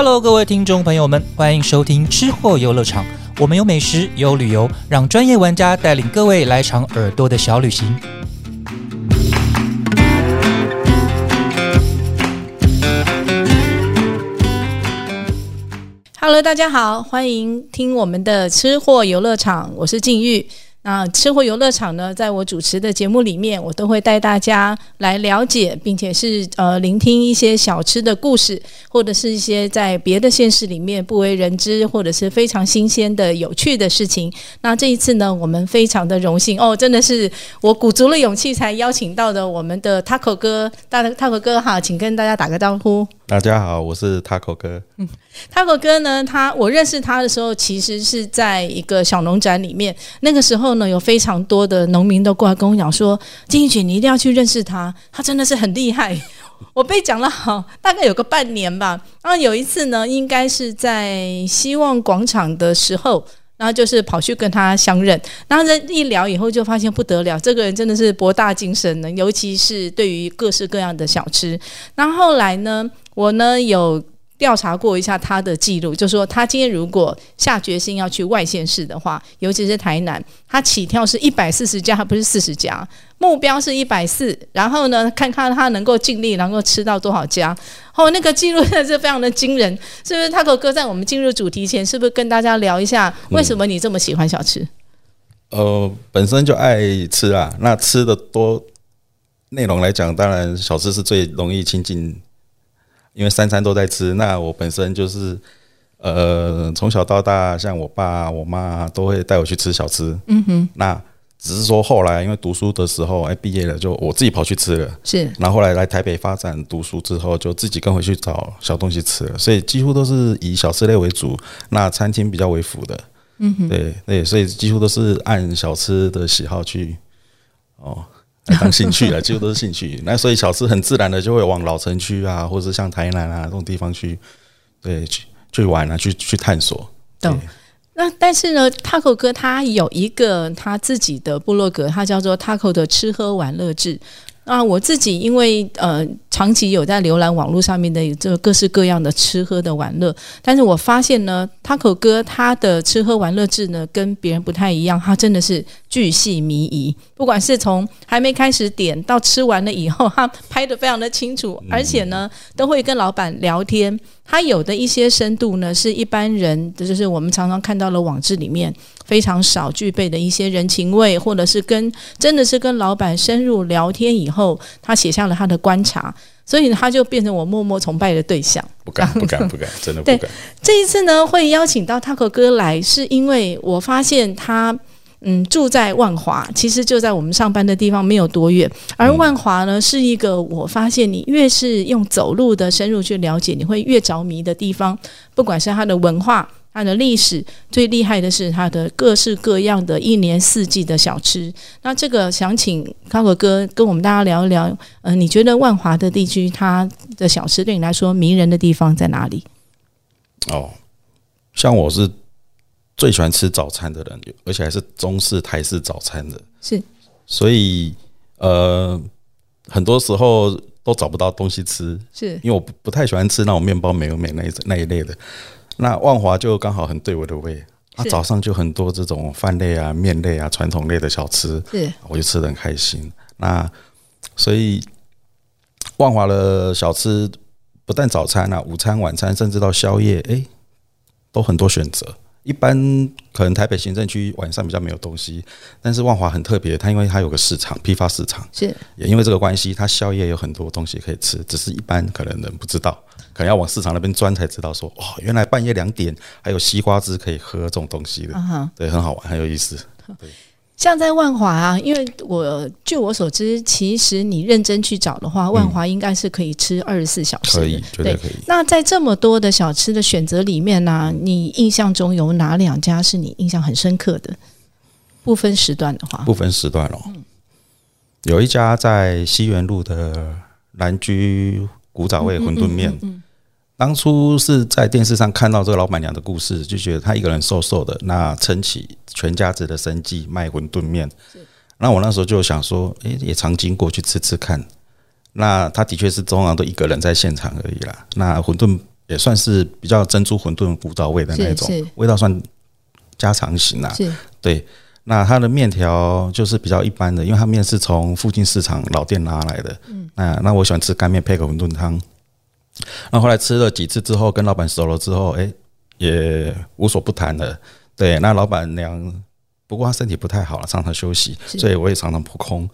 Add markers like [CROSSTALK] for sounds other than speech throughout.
Hello，各位听众朋友们，欢迎收听吃货游乐场。我们有美食，有旅游，让专业玩家带领各位来场耳朵的小旅行。Hello，大家好，欢迎听我们的吃货游乐场，我是静玉。那吃货游乐场呢，在我主持的节目里面，我都会带大家来了解，并且是呃聆听一些小吃的故事，或者是一些在别的县市里面不为人知，或者是非常新鲜的有趣的事情。那这一次呢，我们非常的荣幸哦，真的是我鼓足了勇气才邀请到的我们的 Taco 哥，大 Taco 哥哈，请跟大家打个招呼。大家好，我是 Taco 哥。Taco 哥呢，他我认识他的时候，其实是在一个小农展里面。那个时候后呢，有非常多的农民都过来跟我讲说：“金玉姐，你一定要去认识他，他真的是很厉害。[LAUGHS] ”我被讲了好大概有个半年吧。然后有一次呢，应该是在希望广场的时候。然后就是跑去跟他相认，然后这一聊以后就发现不得了，这个人真的是博大精深的，尤其是对于各式各样的小吃。然后后来呢，我呢有调查过一下他的记录，就说他今天如果下决心要去外县市的话，尤其是台南，他起跳是一百四十家，不是四十家，目标是一百四，然后呢，看看他能够尽力能够吃到多少家。哦，那个记录真的是非常的惊人，是不是？Taco 哥在我们进入主题前，是不是跟大家聊一下为什么你这么喜欢小吃？呃，本身就爱吃啊，那吃的多内容来讲，当然小吃是最容易亲近，因为三餐都在吃。那我本身就是呃，从小到大，像我爸我妈都会带我去吃小吃。嗯哼，那只是说后来因为读书的时候，哎，毕业了就我自己跑去吃了。是然后后来来台北发展读书之后，就自己跟回去找小东西吃了，所以几乎都是以小吃类为主，那餐厅比较为辅的。嗯哼，对对，所以几乎都是按小吃的喜好去哦来当兴趣了，几乎都是兴趣。那所以小吃很自然的就会往老城区啊，或者是像台南啊这种地方去，对去去玩啊，去去探索。懂对那但是呢，Taco 哥他有一个他自己的部落格，他叫做 Taco 的吃喝玩乐志。那我自己因为呃长期有在浏览网络上面的这各式各样的吃喝的玩乐，但是我发现呢，Taco 哥他的吃喝玩乐志呢跟别人不太一样，他真的是巨细靡遗，不管是从还没开始点到吃完了以后，他拍的非常的清楚，而且呢都会跟老板聊天。他有的一些深度呢，是一般人，就是我们常常看到的网志里面非常少具备的一些人情味，或者是跟真的是跟老板深入聊天以后，他写下了他的观察，所以他就变成我默默崇拜的对象。不敢 [LAUGHS] 不敢不敢，真的不敢。这一次呢，会邀请到 Taco 哥来，是因为我发现他。嗯，住在万华，其实就在我们上班的地方，没有多远。而万华呢，是一个我发现你越是用走路的深入去了解，你会越着迷的地方。不管是它的文化、它的历史，最厉害的是它的各式各样的一年四季的小吃。那这个想请康可哥跟我们大家聊一聊，呃，你觉得万华的地区它的小吃对你来说迷人的地方在哪里？哦，像我是最喜欢吃早餐的人，而且还是中式、台式早餐的，是所以呃，很多时候都找不到东西吃，是因为我不不太喜欢吃那种面包美而美那一那一类的。那万华就刚好很对我的胃，啊，早上就很多这种饭类啊、面类啊、传统类的小吃，是。我就吃的很开心。那所以万华的小吃不但早餐啊、午餐、晚餐，甚至到宵夜，哎、都很多选择。一般可能台北行政区晚上比较没有东西，但是万华很特别，它因为它有个市场批发市场，是。也因为这个关系，它宵夜有很多东西可以吃，只是一般可能人不知道，可能要往市场那边钻才知道说，哦，原来半夜两点还有西瓜汁可以喝这种东西的，啊哈。对，很好玩，很有意思。[LAUGHS] 像在万华啊，因为我据我所知，其实你认真去找的话，万华应该是可以吃二十四小时的。可以，绝对可以。那在这么多的小吃的选择里面呢、你印象中有哪两家是你印象很深刻的？不分时段的话，不分时段哦。有一家在西园路的蓝居古早味馄饨面，当初是在电视上看到这个老板娘的故事，就觉得她一个人瘦瘦的，那撑起全家子的生计卖馄饨面。那我那时候就想说，诶、也常经过去吃吃看。那她的确是通常都一个人在现场而已啦。那馄饨也算是比较珍珠馄饨古早味的那种味道算家常型啦。是对，那它的面条就是比较一般的，因为它面是从附近市场老店拿来的。嗯，那那我喜欢吃干面配个馄饨汤。那后来吃了几次之后，跟老板熟了之后，哎、也无所不谈了。对，那老板娘不过她身体不太好了，常常休息，所以我也常常扑空。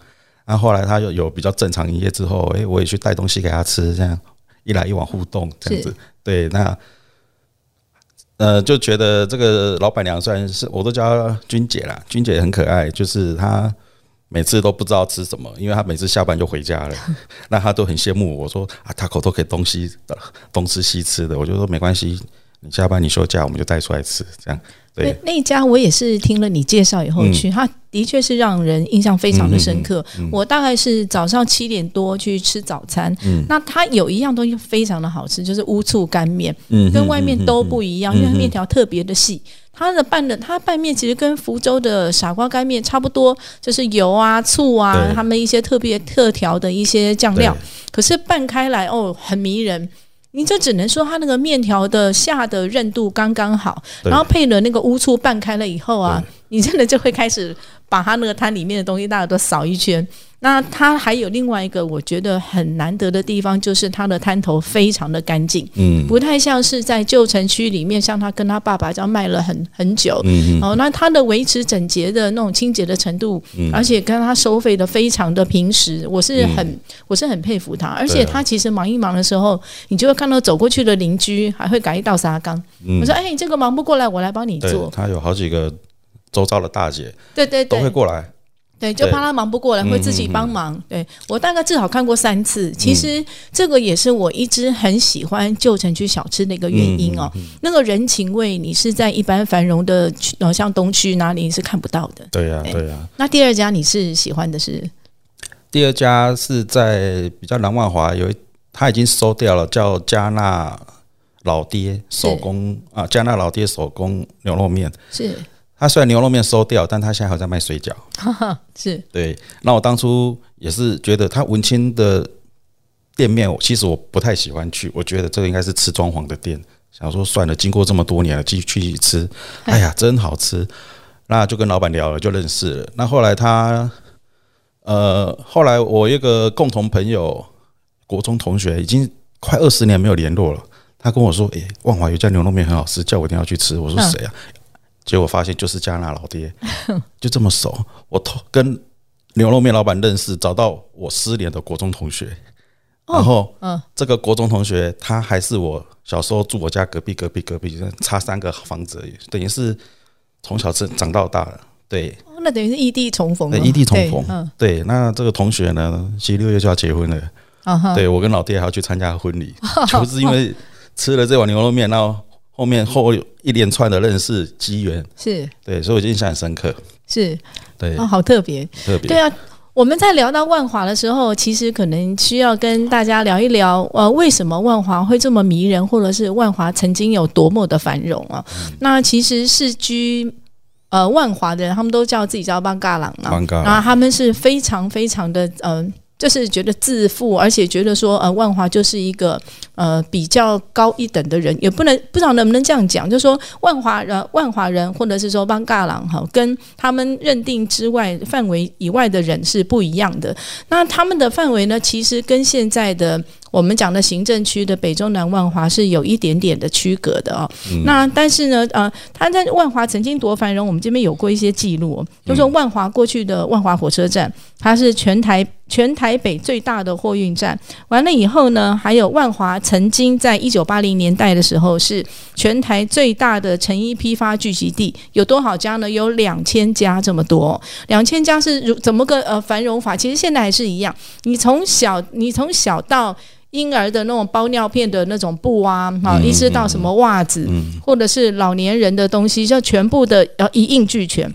那后来她又有比较正常营业之后，哎、我也去带东西给她吃，这样一来一往互动，这样子。对，那呃，就觉得这个老板娘虽然是我都叫她君姐啦，君姐很可爱，就是她每次都不知道吃什么，因为他每次下班就回家了，[LAUGHS] 那他都很羡慕我说啊，他口都可以东西东吃西吃的，我就说没关系，你下班你休假我们就带出来吃，这样。对那家我也是听了你介绍以后嗯去，它的确是让人印象非常的深刻。我大概是早上七点多去吃早餐，嗯那它有一样东西非常的好吃，就是乌醋干面，嗯跟外面都不一样，因为它面条特别的细。它的拌的，它拌面其实跟福州的傻瓜干面差不多，就是油啊、醋啊，对他们一些特别特调的一些酱料。可是拌开来哦，很迷人。你就只能说它那个面条的下的韧度刚刚好，然后配了那个乌醋拌开了以后啊，你真的就会开始把他那个摊里面的东西大家都扫一圈。那他还有另外一个我觉得很难得的地方，就是他的摊头非常的干净，嗯不太像是在旧城区里面，像他跟他爸爸这样卖了很很久。嗯嗯哦，那他的维持整洁的那种清洁的程度，而且跟他收费的非常的平实，我是很、我是很佩服他。而且他其实忙一忙的时候，你就会看到走过去的邻居还会改一道沙缸。嗯我说：“哎，你这个忙不过来，我来帮你做。他有好几个周遭的大姐对”对对，都会过来，对，就怕他忙不过来，会自己帮忙。对我大概至少看过三次。其实这个也是我一直很喜欢旧城区小吃的一个原因哦。那个人情味，你是在一般繁荣的区，呃，像东区哪里你是看不到的。对呀、对。对呀、那第二家你是喜欢的是？第二家是在比较南万华，有一他已经收掉了，叫加纳老爹手工啊，加纳老爹手工牛肉面。是他虽然牛肉面收掉，但他现在还在卖水饺。[LAUGHS] 是对，那我当初也是觉得他文青的店面，我其实我不太喜欢去，我觉得这个应该是吃装潢的店。想说算了，经过这么多年了，继续去吃，哎呀，真好吃。那就跟老板聊了，就认识了。那后来他，呃，后来我一个共同朋友，国中同学，已经快二十年没有联络了。他跟我说：“诶、万华有家牛肉面很好吃，叫我一定要去吃。”我说：“嗯谁啊？”结果发现就是加纳老爹，[LAUGHS] 就这么熟。我同跟牛肉面老板认识，找到我失联的国中同学，然后嗯。这个国中同学他还是我小时候住我家隔壁隔壁隔壁，差三个房子而已，等于是从小长长到大了。对，哦那等于是异地重逢异地重逢。对嗯。对，那这个同学呢，其实六月就要结婚了。啊，对我跟老爹还要去参加婚礼，[LAUGHS] 就是因为吃了这碗牛肉面，然后后面后有一连串的认识机缘，是对，所以我印象很深刻。是对，哦，好特别。特别对啊，我们在聊到万华的时候，其实可能需要跟大家聊一聊，呃，为什么万华会这么迷人，或者是万华曾经有多么的繁荣啊？那其实是居。呃，万华的人他们都叫自己叫邦嘎朗啊，然后他们是非常非常的嗯、呃就是觉得自负，而且觉得说，呃，万华就是一个呃比较高一等的人，也不能不知道能不能这样讲，就是说万华人、万华人，或者是说邦嘎郎哈，跟他们认定之外范围以外的人是不一样的。那他们的范围呢，其实跟现在的我们讲的行政区的北中南万华是有一点点的区隔的哦。那但是呢，呃，他在万华曾经多繁荣，我们这边有过一些记录、哦，就说万华过去的万华火车站，它是全台全台北最大的货运站。完了以后呢，还有万华曾经在一九八零年代的时候是全台最大的成衣批发聚集地，有多少家呢？有两千家这么多，两千家是如怎么个呃繁荣法？其实现在还是一样，你从小你从小到婴儿的那种包尿片的那种布啊，好、一直到什么袜子，或者是老年人的东西，就全部的要一应俱全。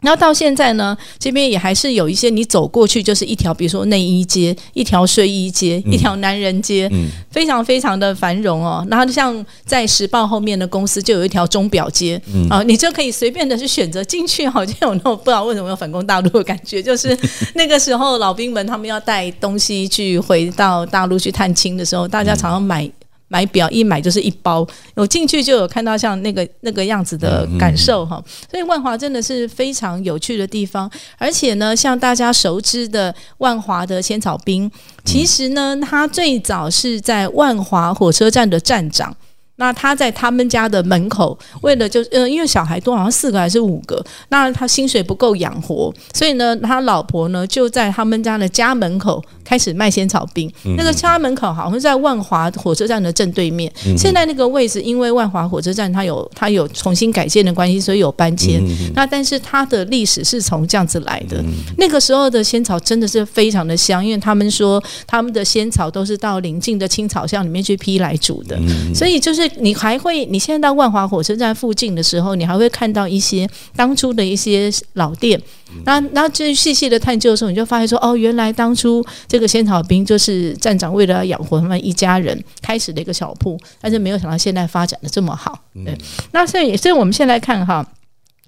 然后到现在呢，这边也还是有一些你走过去就是一条，比如说内衣街、一条睡衣街、一条男人街，非常非常的繁荣哦。然后像在时报后面的公司就有一条钟表街，啊、你就可以随便的去选择进去，好像有那种不知道为什么有反攻大陆的感觉，就是 [LAUGHS] 那个时候老兵们他们要带东西去回到大陆去探亲的时候，大家常常买。买表一买就是一包，我进去就有看到像那个那个样子的感受哈。所以万华真的是非常有趣的地方，而且呢，像大家熟知的万华的仙草冰，其实呢，它最早是在万华火车站的站长。那他在他们家的门口，为了就呃，因为小孩多，好像四个还是五个，那他薪水不够养活，所以呢，他老婆呢就在他们家的家门口开始卖仙草冰。那个家门口好像在万华火车站的正对面。现在那个位置，因为万华火车站它有它有重新改建的关系，所以有搬迁。那但是它的历史是从这样子来的。那个时候的仙草真的是非常的香，因为他们说他们的仙草都是到邻近的青草巷里面去批来煮的，所以就是。你还会，你现在到万华火车站附近的时候，你还会看到一些当初的一些老店。那然后就细细的探究的时候，你就发现说，哦，原来当初这个仙草冰就是站长为了要养活他们一家人开始的一个小铺，但是没有想到现在发展的这么好。对，那所以所以我们现在看哈。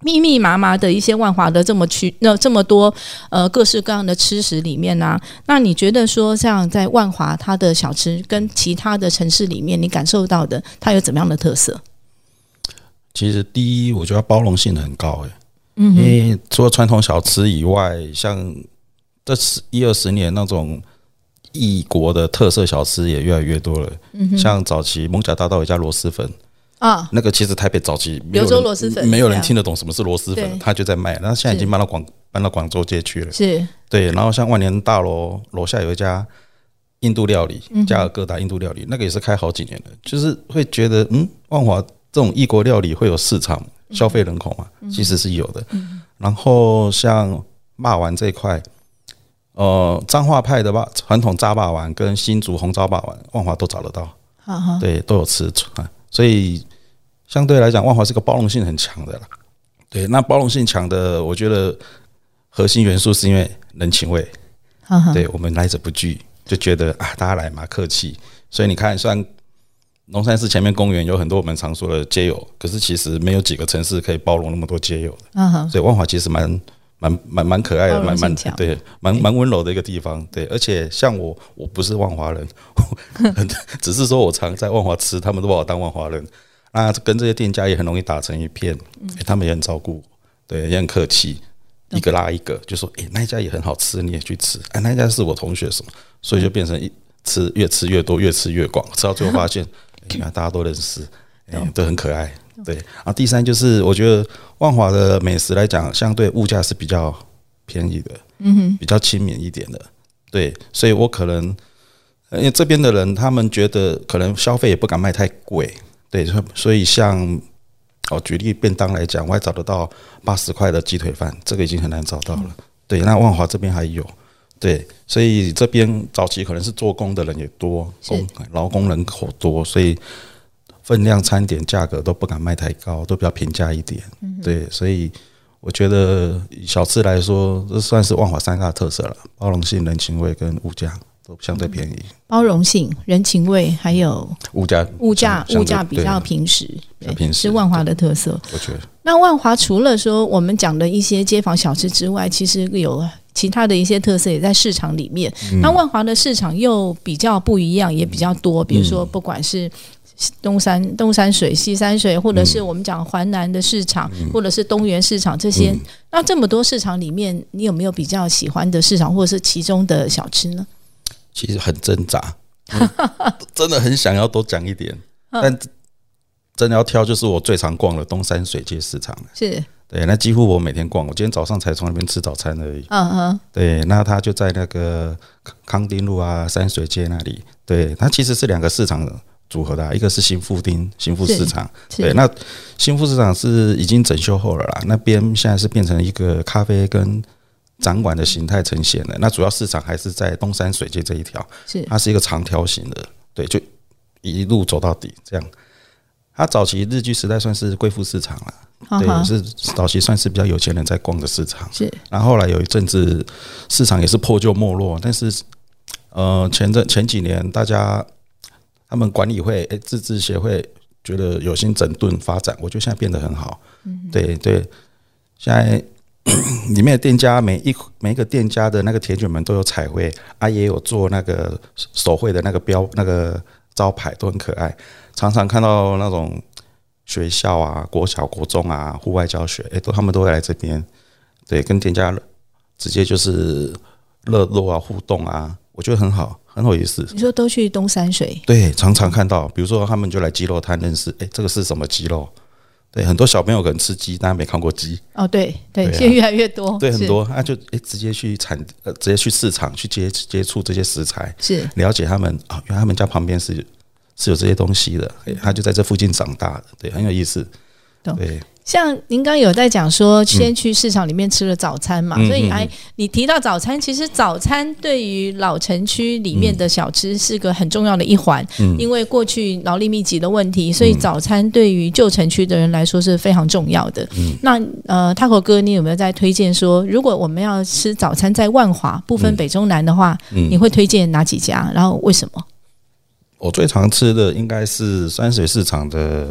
密密麻麻的一些万华的这么区，那这么多呃各式各样的吃食里面呢，那你觉得说像在万华它的小吃跟其他的城市里面，你感受到的它有怎么样的特色？其实第一，我觉得包容性很高，哎，嗯，因为除了传统小吃以外，像这十一二十年那种异国的特色小吃也越来越多了，嗯，像早期蒙甲大道有家螺蛳粉。啊，那个其实台北早期柳州螺蛳粉，没有人听得懂什么是螺蛳粉，他就在卖。然后现在已经搬到广搬到广州街去了。是，对。然后像万年大楼楼下有一家印度料理，加尔各答印度料理，那个也是开好几年了。就是会觉得，嗯，万华这种异国料理会有市场，消费人口嘛，其实是有的。然后像骂丸这一块，呃，彰化派的吧，传统炸霸丸跟新竹红烧霸丸，万华都找得到。对，都有吃啊，所以。相对来讲，万华是个包容性很强的啦。对，那包容性强的，我觉得核心元素是因为人情味。对我们来者不拒，就觉得啊，大家来嘛，客气。所以你看，虽然龙山寺前面公园有很多我们常说的街友，可是其实没有几个城市可以包容那么多街友的。所以万华其实蛮蛮蛮蛮可爱的，蛮蛮对，蛮蛮温柔的一个地方。对，而且像我，我不是万华人，[LAUGHS] 只是说我常在万华吃，他们都把我当万华人。那跟这些店家也很容易打成一片，他们也很照顾，对，也很客气，一个拉一个，就说，哎，那一家也很好吃，你也去吃，哎，那一家是我同学什么，所以就变成一吃越吃越多，越吃越广，吃到最后发现，你看大家都认识，都很可爱，对。啊，第三就是我觉得万华的美食来讲，相对物价是比较便宜的，嗯哼，比较亲民一点的，对，所以我可能，因为这边的人他们觉得可能消费也不敢卖太贵。对，所以像哦，举例便当来讲，我还找得到八十块的鸡腿饭，这个已经很难找到了。对，那万华这边还有，对，所以这边早期可能是做工的人也多，工劳工人口多，所以分量、餐点、价格都不敢卖太高，都比较平价一点。对，所以我觉得小吃来说，这算是万华三大特色了：包容性、人情味跟物价。都相对便宜，包容性、人情味，还有物价，物价物价比较平实，平是万华的特色。我觉得，那万华除了说我们讲的一些街坊小吃之外，其实有其他的一些特色也在市场里面。那万华的市场又比较不一样，也比较多。比如说，不管是东山东山水、西山水，或者是我们讲环南的市场，或者是东园市场这些，那这么多市场里面，你有没有比较喜欢的市场，或者是其中的小吃呢？其实很挣扎，[LAUGHS] 真的很想要多讲一点，但真的要挑，就是我最常逛的东山水街市场是，对，那几乎我每天逛，我今天早上才从那边吃早餐而已。嗯哼，对，那他就在那个康丁路啊山水街那里，对，它其实是两个市场组合的，一个是新富町新富市场，对，那新富市场是已经整修后了啦，那边现在是变成一个咖啡跟。展馆的形态呈现的，那主要市场还是在东山水街这一条，是它是一个长条形的，对，就一路走到底这样。它早期日据时代算是贵妇市场了，对，是早期算是比较有钱人在逛的市场。是，然后后来有一阵子市场也是破旧没落，但是呃前阵前几年大家他们管理会诶自治协会觉得有心整顿发展，我觉得现在变得很好。嗯，对对，现在。[COUGHS] 里面的店家每一每一个店家的那个铁卷门都有彩绘，啊，也有做那个手绘的那个标那个招牌都很可爱，常常看到那种学校啊、国小、国中啊、户外教学，哎，都他们都会来这边，对，跟店家直接就是热络啊、互动啊，我觉得很好，很有意思。你说都去东山水，对，常常看到，比如说他们就来鸡肉摊认识，哎，这个是什么鸡肉？对，很多小朋友可能吃鸡，但没看过鸡。哦，对对，现在越来越多，对，很多，他就诶直接去产呃，直接去市场去接接触这些食材，是。了解他们啊，原来他们家旁边是是有这些东西的，诶他就在这附近长大的，对，很有意思。对，像您刚刚有在讲说，先去市场里面吃了早餐嘛，所以哎，你提到早餐，其实早餐对于老城区里面的小吃是个很重要的一环，嗯。因为过去劳力密集的问题，所以早餐对于旧城区的人来说是非常重要的。嗯。那呃，Taco 哥，你有没有在推荐说，如果我们要吃早餐在万华不分北中南的话，嗯。你会推荐哪几家？然后为什么？我最常吃的应该是山水市场的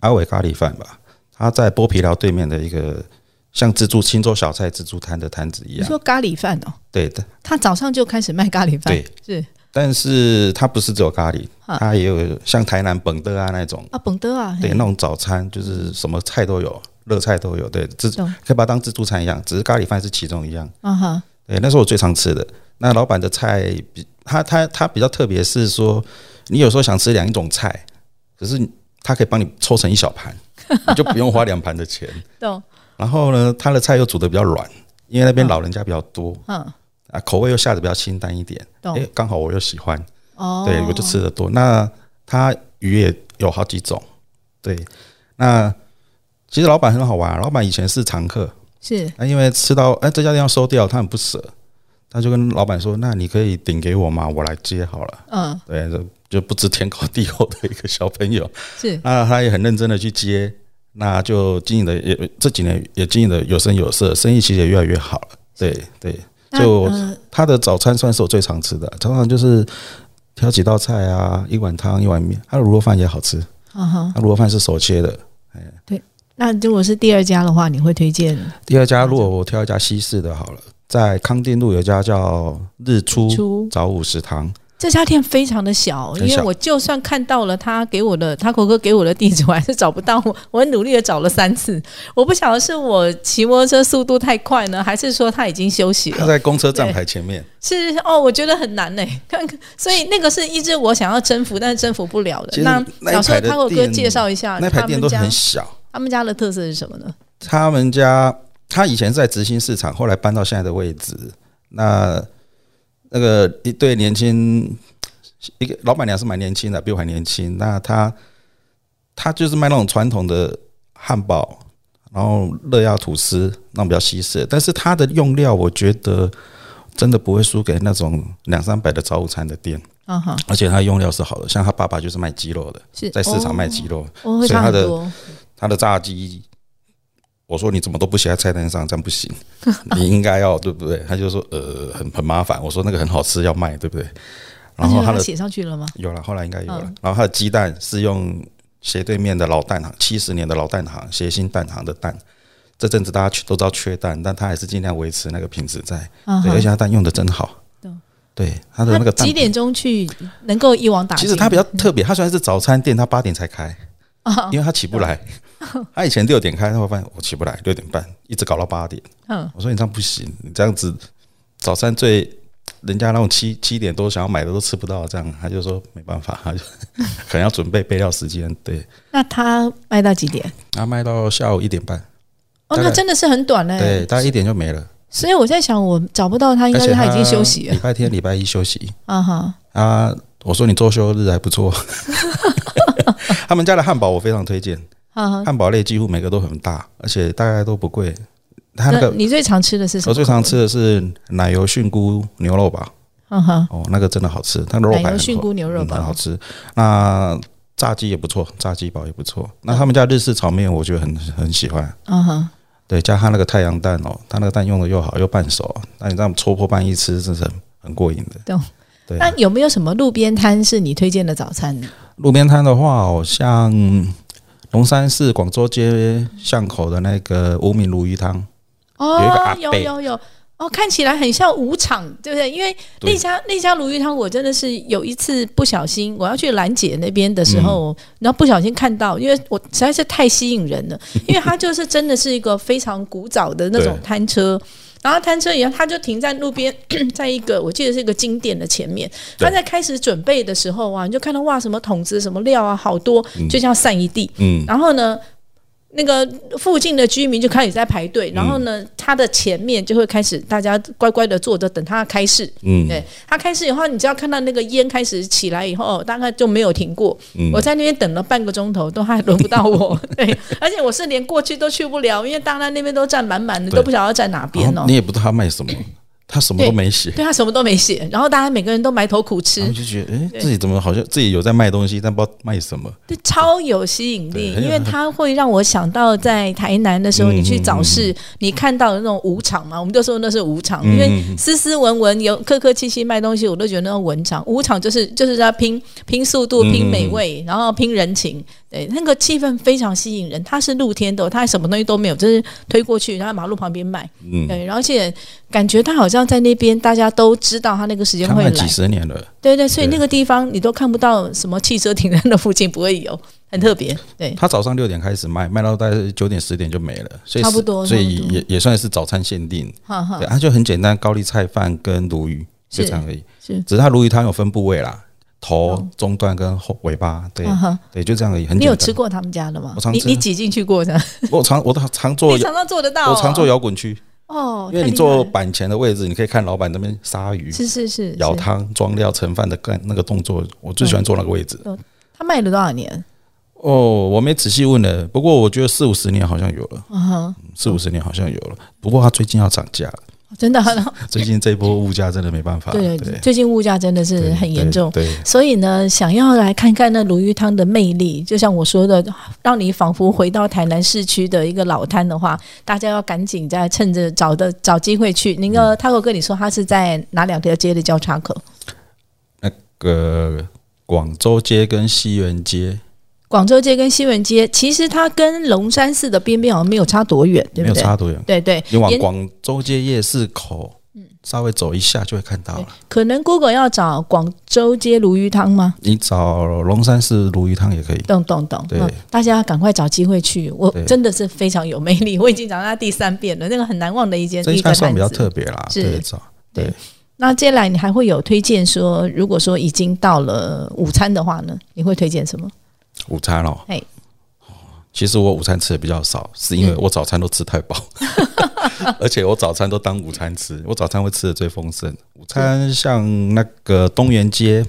阿伟咖喱饭吧，他在剥皮寮对面的一个像自助青州小菜自助摊的摊子一样，你说咖喱饭哦，对的，他早上就开始卖咖喱饭，对，是。但是它不是只有咖喱，啊它也有像台南本德啊那种。啊，本德啊，对，那种早餐就是什么菜都有，热菜都有，对，可以把它当自助餐一样，只是咖喱饭是其中一样。啊哈，对，那是我最常吃的。那老板的菜比他他他比较特别，是说你有时候想吃两种菜，可是他可以帮你抽成一小盘，[LAUGHS] 你就不用花两盘的钱。懂，然后呢，他的菜又煮的比较软，因为那边老人家比较多嗯，啊，口味又下的比较清淡一点。懂诶，刚好我又喜欢，哦，对我就吃的多。那他鱼也有好几种，对。那其实老板很好玩，老板以前是常客，是那因为吃到哎这家店要收掉，他很不舍，他就跟老板说：“那你可以顶给我吗？我来接好了。嗯”对，就就不知天高地厚的一个小朋友，是那他也很认真的去接，那就经营的也这几年也经营的有声有色，生意其实也越来越好了。对对，就呃他的早餐算是我最常吃的，常常就是挑几道菜啊，一碗汤一碗面，他的卤肉饭也好吃，啊哈，他卤肉饭是手切的。哎，对。那如果是第二家的话，你会推荐？第二家，如果我挑一家西式的好了，在康定路有一家叫日出出。早午食堂，这家店非常的小，因为我就算看到了他给我的他口哥给我的地址，我还是找不到。我 [LAUGHS] 我很努力的找了三次，我不晓得是我骑摩托车速度太快呢，还是说他已经休息了？他在公车站牌前面。是哦，我觉得很难呢。看看，所以那个是一直我想要征服，但是征服不了的。那老师那一排的他口哥介绍一下，那排店都很小，他们家的特色是什么呢？他们家他以前在直行市场，后来搬到现在的位置。那那个一对年轻，一个老板娘是蛮年轻的，比我还年轻。那她她就是卖那种传统的汉堡，然后热压吐司那种比较西式，但是它的用料我觉得真的不会输给那种两三百的早午餐的店，啊哈，而且它用料是好的。像他爸爸就是卖鸡肉的，是在市场卖鸡肉，哦，所以他的。他的炸鸡，我说你怎么都不写在菜单上，这样不行，[LAUGHS] 你应该要对不对？他就说呃很很麻烦，我说那个很好吃要卖对不对？然后他的写上去了吗？有了，后来应该有了。嗯然后他的鸡蛋是用斜对面的老蛋行，七十年的老蛋行，协兴蛋行的蛋。这阵子大家都知道缺蛋，但他还是尽量维持那个品质在。对，而且他蛋用的真好。对，他的那个蛋几点钟去能够一网打尽？其实他比较特别，他虽然是早餐店，他八点才开，啊，因为他起不来。[LAUGHS] 他以前六点开，他会发现我起不来，六点半一直搞到八点。嗯，我说你这样不行，你这样子早餐最人家那种七七点多想要买的都吃不到，这样他就说没办法，[LAUGHS] 他就 [LAUGHS] 可能要准备备料时间。对，那他卖到几点？他卖到下午一点半，哦，那真的是很短嘞。对，大概一点就没了。所以我在想，我找不到他，应该是他已经休息了礼。拜天、礼拜一休息啊哈，啊。我说你周休日还不错，他们家的汉堡我非常推荐。汉堡类几乎每个都很大，而且大概都不贵。它那那个你最常吃的是什么？我最常吃的是奶油菌菇牛肉堡。嗯哼，哦，那个真的好吃，它的肉排很菌菇牛肉嗯很好吃。那炸鸡也不错，炸鸡堡也不错。那他们家日式炒面，我觉得很很喜欢。嗯哼，对，加他那个太阳蛋哦，他那个蛋用的又好又半熟，那你这样戳破半一吃，真是很很过瘾的。懂。对，那有没有什么路边摊是你推荐的早餐呢？路边摊的话，好，像龙山寺广州街巷口的那个无名鲈鱼汤，哦，有一个阿伯有有有，哦，看起来很像舞场，对不对？因为那家那家鲈鱼汤，我真的是有一次不小心，我要去兰姐那边的时候，嗯然后不小心看到，因为我实在是太吸引人了，因为它就是真的是一个非常古早的那种摊车。然后摊车以后，他就停在路边，[CLEARS THROAT] 在一个我记得是一个金店的前面。他在开始准备的时候啊，你就看到哇，什么桶子、什么料啊，好多，就像散一地。嗯，然后呢，那个附近的居民就开始在排队，然后嗯呢，他的前面就会开始大家乖乖的坐着等他开市。嗯，对他开市以后，你只要看到那个烟开始起来以后，大概就没有停过。嗯我在那边等了半个钟头，都还轮不到我。[LAUGHS] 对，而且我是连过去都去不了，因为大家那边都站满满的，都不晓得要站哪边哦你。也不知道他卖什么，他什么都没写，对他什么都没写，然后大家每个人都埋头苦吃。就觉得，哎，自己怎么好像自己有在卖东西，但不知道卖什么。对，超有吸引力，因为它会让我想到在台南的时候，嗯你去早市，你看到的那种舞场嘛，我们就说那是舞场，因为嗯斯斯文文、有客客气气卖东西，我都觉得那种文场。舞场就是就是在拼拼速度、嗯。拼美味，然后拼人情，对，那个气氛非常吸引人。它是露天的，它还什么东西都没有，就是推过去，然后马路旁边卖，嗯，对，而且感觉它好像在那边大家都知道它那个时间会来几，十年了，对对，所以那个地方你都看不到什么汽车停在那附近，不会有，很特别，对。他早上六点开始卖，卖到大概九点十点就没了，所以差不多所以也也算是早餐限定。哈哈对，，它就很简单，高丽菜饭跟鲈鱼是就这样而已。是，只是它鲈鱼汤有分部位啦，头哦、中段跟后尾巴，对对，就这样而已。很你。有吃过他们家的吗我？常你你挤进去过的？我常我都常做你，常常做得到哦？我常做摇滚区，哦，因为你坐板前的位置，你可以看老板那边杀鱼、是是是是舀汤、装料、盛饭的干那个动作，我最喜欢做那个位置。他卖了多少年？哦，我没仔细问了，不过我觉得四五十年好像有了，四五十年好像有了。不过他最近要涨价了，[LAUGHS] 真的，然 [LAUGHS] 后最近这一波物价真的没办法。对对，最近物价真的是很严重。对，所以呢，想要来看看那鲈鱼汤的魅力，就像我说的，让你仿佛回到台南市区的一个老摊的话，大家要赶紧再趁着找的找机会去。那嗯个他有跟你说他是在哪两条街的交叉口？那个广州街跟西园街广州街跟西门街，其实它跟龙山寺的边边好像没有差多远，对没不对？有差多远，对对，你往沿广州街夜市口，稍微走一下就会看到了。可能 Google 要找广州街鲈鱼汤吗？你找龙山寺鲈鱼汤也可以。懂懂懂，对嗯，大家赶快找机会去，我真的是非常有魅力，我已经讲到第三遍了，那个很难忘的一间这家算比较。特别啦，是对，找对对。那接下来你还会有推荐说，如果说已经到了午餐的话呢，你会推荐什么？午餐哦。嘿，其实我午餐吃的比较少，是因为我早餐都吃太饱，[LAUGHS] 而且我早餐都当午餐吃，我早餐会吃的最丰盛。午餐像那个东园街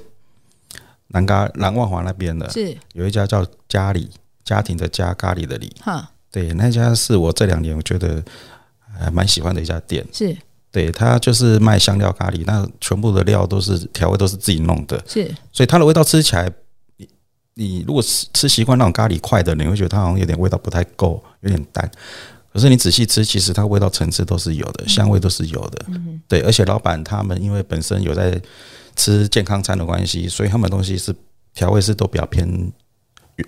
南咖南万华那边的，是。有一家叫家里家庭的家咖喱的里，哈。对，那家是我这两年我觉得还蛮喜欢的一家店。是。对，它就是卖香料咖喱，那全部的料都是调味都是自己弄的，是。所以它的味道吃起来，你你如果吃吃习惯那种咖喱块的，你会觉得它好像有点味道不太够，有点淡。可是你仔细吃，其实它味道层次都是有的，香味都是有的。对，而且老板他们因为本身有在吃健康餐的关系，所以他们东西是调味是都比较偏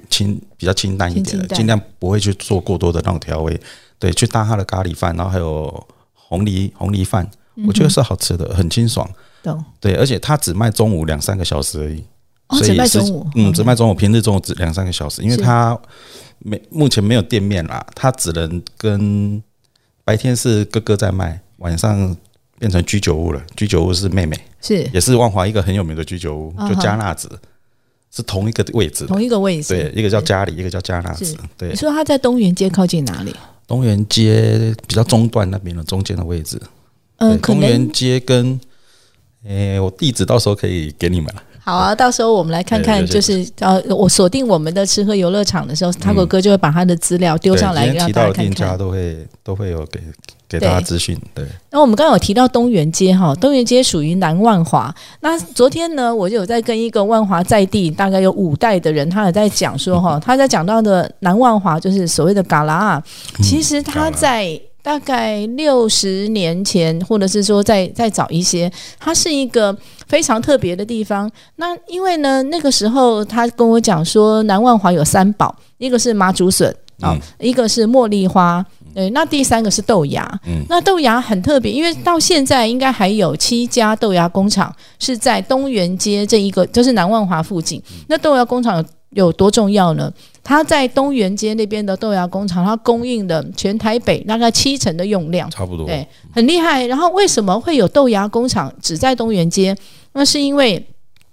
清，比较清淡一点的，尽量不会去做过多的那种调味。对，去搭他的咖喱饭，然后还有红梨红梨饭，我觉得是好吃的，很清爽。懂对，而且他只卖中午两三个小时而已。哦，只卖所以是中午，嗯，只卖中午，平日中午只两三个小时，因为是它没目前没有店面啦，它只能跟白天是哥哥在卖，晚上变成居酒屋了。居酒屋是妹妹，是也是万华一个很有名的居酒屋，就加纳子，是同一个位置。同一个位置。对，一个叫家里，一个叫加纳子。对你，说他在东园街靠近哪里？东园街比较中段那边的中间的位置。嗯、东园街跟，诶，我地址到时候可以给你们了。好啊，到时候我们来看看，就是呃，我锁定我们的吃喝游乐场的时候，他国哥就会把他的资料丢上来，让大家看看家。都会都会有给给大家资讯。对，那我们刚刚有提到东园街哈，东园街属于南万华。那昨天呢，我就有在跟一个万华在地大概有五代的人，他有在讲说哈，[LAUGHS] 他在讲到的南万华就是所谓的嘎啦啊，其实他在。大概六十年前，或者是说再再早一些，它是一个非常特别的地方。那因为呢，那个时候他跟我讲说，南万华有三宝，一个是麻竹笋啊、嗯一个是茉莉花，对，那第三个是豆芽。嗯那豆芽很特别，因为到现在应该还有七家豆芽工厂是在东园街这一个，就是南万华附近。那豆芽工厂有有多重要呢？它在东园街那边的豆芽工厂，它供应的全台北大概七成的用量。差不多。对，很厉害。然后为什么会有豆芽工厂只在东园街？那是因为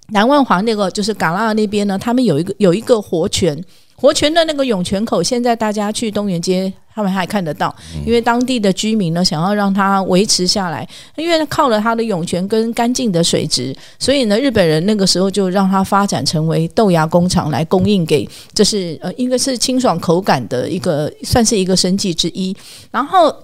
南万华那个就是港拉那边呢，他们有一个有一个活泉，活泉的那个涌泉口，现在大家去东园街。他们还看得到，因为当地的居民呢，想要让它维持下来，因为靠了它的涌泉跟干净的水质，所以呢，日本人那个时候就让它发展成为豆芽工厂来供应给，这是呃，应该是清爽口感的一个，算是一个生计之一。然后。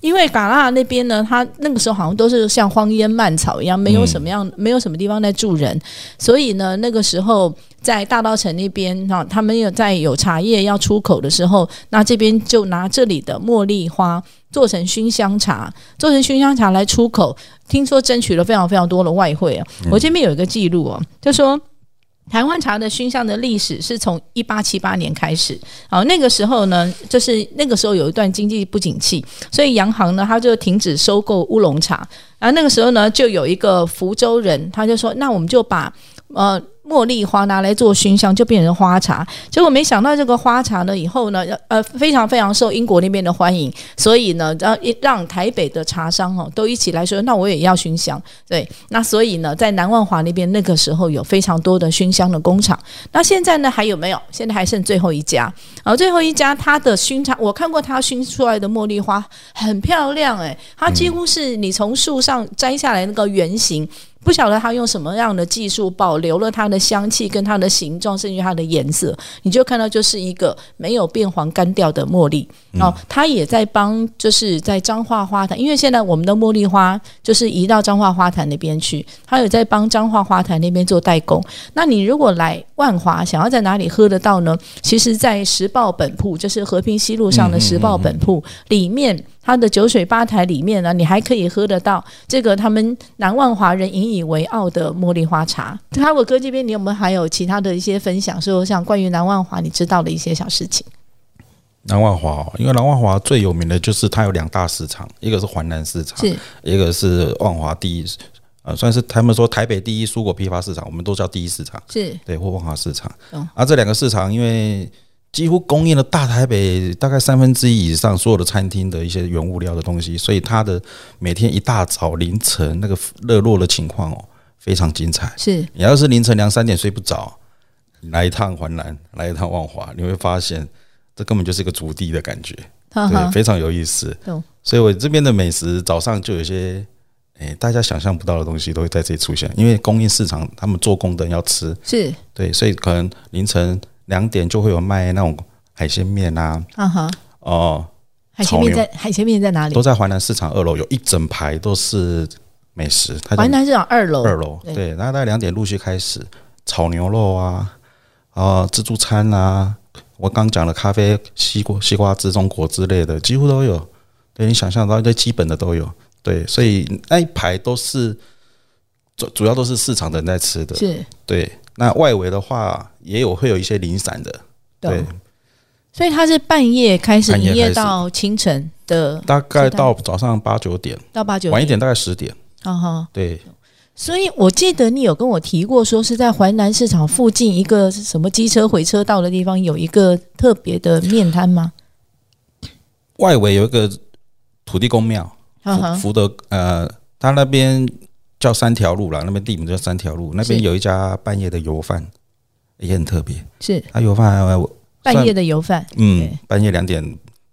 因为嘎拉那边呢，它那个时候好像都是像荒烟蔓草一样，没有什么样，没有什么地方在住人，所以呢，那个时候在大稻城那边哈，他们有在有茶叶要出口的时候，那这边就拿这里的茉莉花做成熏香茶，做成熏香茶来出口，听说争取了非常非常多的外汇啊。我这边有一个记录哦，就说。台湾茶的熏香的历史是从一八七八年开始，好，那个时候呢，就是那个时候有一段经济不景气，所以洋行呢，他就停止收购乌龙茶，然后那个时候呢，就有一个福州人，他就说，那我们就把呃。茉莉花拿来做熏香，就变成花茶。结果没想到这个花茶呢，以后呢，呃，非常非常受英国那边的欢迎，所以呢，让让台北的茶商哦都一起来说，那我也要熏香。对，那所以呢，在南万华那边那个时候有非常多的熏香的工厂。那现在呢还有没有？现在还剩最后一家。啊，最后一家它的熏茶，我看过它熏出来的茉莉花很漂亮，诶，它几乎是你从树上摘下来那个圆形。不晓得他用什么样的技术保留了它的香气跟它的形状，甚至它的颜色，你就看到就是一个没有变黄干掉的茉莉。哦，他也在帮，就是在彰化花坛，因为现在我们的茉莉花就是移到彰化花坛那边去，他有在帮彰化花坛那边做代工。那你如果来万华，想要在哪里喝得到呢？其实，在时报本铺，就是和平西路上的时报本铺里面。它的酒水吧台里面呢，你还可以喝得到这个他们南万华人引以为傲的茉莉花茶。哈我哥这边，你有没有还有其他的一些分享？说像关于南万华你知道的一些小事情？南万华，因为南万华最有名的就是它有两大市场，一个是环南市场，是一个是万华第一，呃，算是他们说台北第一蔬果批发市场，我们都叫第一市场，是对，或万华市场。嗯啊，这两个市场因为几乎供应了大台北大概三分之一以上所有的餐厅的一些原物料的东西，所以它的每天一大早凌晨那个热络的情况哦，非常精彩。是，你要是凌晨两三点睡不着，你来一趟环南，来一趟万华，你会发现这根本就是一个足地的感觉，对，非常有意思懂。所以我这边的美食早上就有一些。诶、大家想象不到的东西都会在这里出现，因为供应市场他们做工的人要吃，是，对，所以可能凌晨两点就会有卖那种海鲜面啊，哈哈。哦、海鲜面在海鲜面在哪里都？在华南市场二楼有一整排都是美食，它叫华南市场二楼。二楼，对对，然后大概两点陆续开始炒牛肉啊，啊、自助餐啊，我刚讲的咖啡、西瓜、西瓜汁、中果之类的，几乎都有。对你想象到最基本的都有，对，所以那一排都是主主要都是市场的人在吃的，是，对。那外围的话也有会有一些零散的，对，所以他是半夜开始营业到清晨的，大概到早上八九点，到八九晚一点大概十点，哈哈。对，所以我记得你有跟我提过，说是在淮南市场附近一个什么机车回车道的地方有一个特别的面摊吗？外围有一个土地公庙，福德呃，他那边叫三条路啦，那边地名叫三条路，那边有一家半夜的油饭，也很特别。是。他油饭呃半夜的油饭，嗯，半夜两点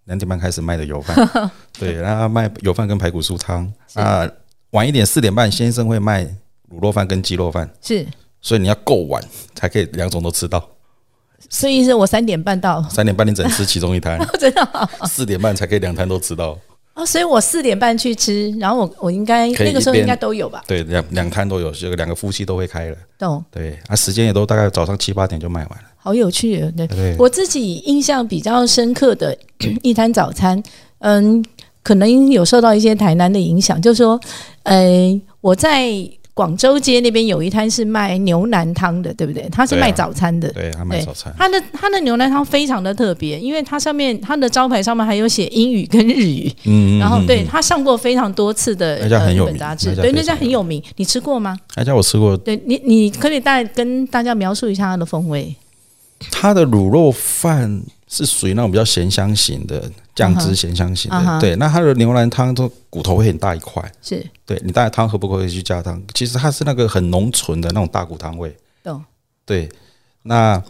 两点半开始卖的油饭，[LAUGHS] 对，然后卖油饭跟排骨酥汤。啊。晚一点四点半，先生会卖卤肉饭跟鸡肉饭，是，所以你要够晚才可以两种都吃到。所以是我三点半到，三点半你只能吃其中一摊，[LAUGHS] 真的啊四点半才可以两摊都吃到。哦，所以我四点半去吃，然后我我应该那个时候应该都有吧？对，两两摊都有，这个两个夫妻都会开了。懂，对，啊，时间也都大概早上七八点就卖完了。好有趣哦，对。对，我自己印象比较深刻的一摊早餐，嗯，可能有受到一些台南的影响，就是说，呃，我在。广州街那边有一摊是卖牛腩汤的，对不对？他是卖早餐的。对他卖早餐，他的他的牛腩汤非常的特别，因为它上面它的招牌上面还有写英语跟日语，嗯，然后对他上过非常多次的那家很有名本杂志，对那家很有名。你吃过吗？那家我吃过，对你你可以大跟大家描述一下它的风味。它的卤肉饭是属于那种比较咸香型的酱汁咸香型的，对。那它的牛腩汤都骨头会很大一块，是对你当然汤喝不够可以去加汤，其实它是那个很浓醇的那种大骨汤味，懂对。那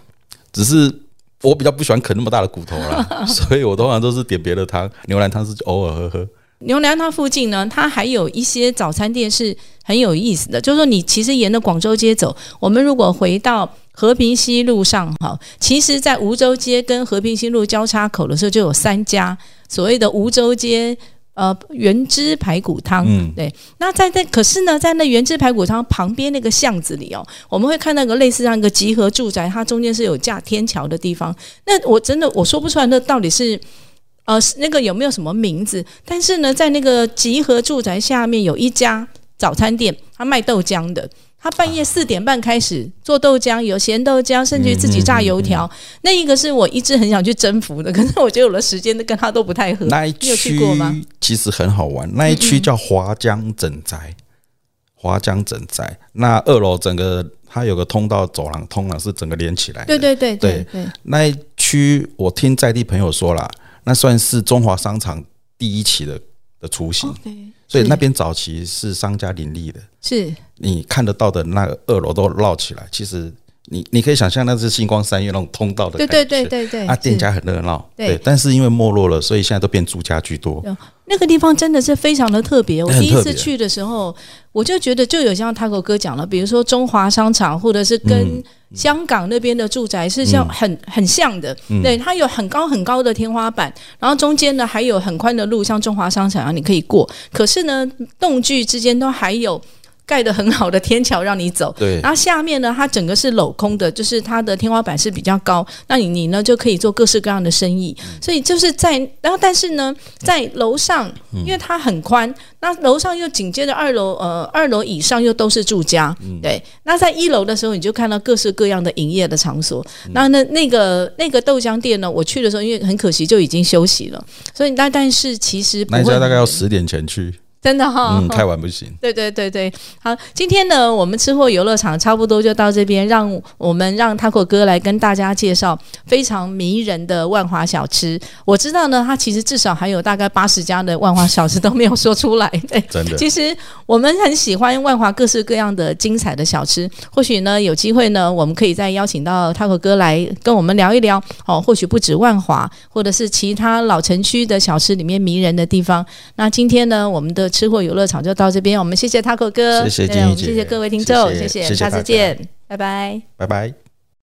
只是我比较不喜欢啃那么大的骨头啦，[LAUGHS] 所以我通常都是点别的汤，牛腩汤是偶尔喝喝。牛腩汤附近呢，它还有一些早餐店是很有意思的，就是说你其实沿着广州街走，我们如果回到和平西路上，哈，其实在梧州街跟和平西路交叉口的时候，就有三家所谓的梧州街。呃，原汁排骨汤，嗯对。那在那，可是呢，在那原汁排骨汤旁边那个巷子里哦，我们会看到一个类似像一个集合住宅，它中间是有架天桥的地方。那我真的我说不出来，那到底是呃那个有没有什么名字？但是呢，在那个集合住宅下面有一家早餐店，它卖豆浆的。他半夜四点半开始做豆浆，有咸豆浆，甚至于自己炸油条。那一个是我一直很想去征服的，可是我觉得我的时间跟他都不太合。那一区过吗？其实很好玩，那一区叫华江整宅，华江整宅。那二楼整个它有个通道走廊，通廊是整个连起来的。对对对对对，那一区我听在地朋友说了，那算是中华商场第一期的的雏形，所以那边早期是商家林立的，是。你看得到的那个二楼都绕起来，其实你你可以想象那是星光三月那种通道的对感觉，对对对对啊，店家很热闹，对对，但是因为没落了，所以现在都变住家居多。那个地方真的是非常的特别。我第一次去的时候，我就觉得就有像 Taco 哥讲了，比如说中华商场，或者是跟嗯香港那边的住宅是像很、很像的。嗯对，它有很高很高的天花板，然后中间呢还有很宽的路，像中华商场一样你可以过。可是呢，栋距之间都还有。盖的很好的天桥让你走，对。然后下面呢，它整个是镂空的，就是它的天花板是比较高，那你你呢就可以做各式各样的生意，所以就是在，然后但是呢，在楼上，因为它很宽，那楼上又紧接着二楼，呃，二楼以上又都是住家，对，那在一楼的时候，你就看到各式各样的营业的场所，那那那个那个豆浆店呢，我去的时候，因为很可惜就已经休息了，所以但但是其实不会那家大概要十点前去，真的哈、嗯，太晚不行。对对对对，好，今天呢，我们吃货游乐场差不多就到这边，让我们让 Taco 哥来跟大家介绍非常迷人的万华小吃。我知道呢，他其实至少还有大概八十家的万华小吃都没有说出来。对，[LAUGHS] 真的其实我们很喜欢万华各式各样的精彩的小吃，或许呢有机会呢，我们可以再邀请到 Taco 哥来跟我们聊一聊。哦，或许不止万华，或者是其他老城区的小吃里面迷人的地方。那今天呢，我们的吃货游乐场就到这边，我们谢谢 Taco 哥，谢谢对金玉姐谢谢各位听众，谢谢下次见，拜拜。拜拜。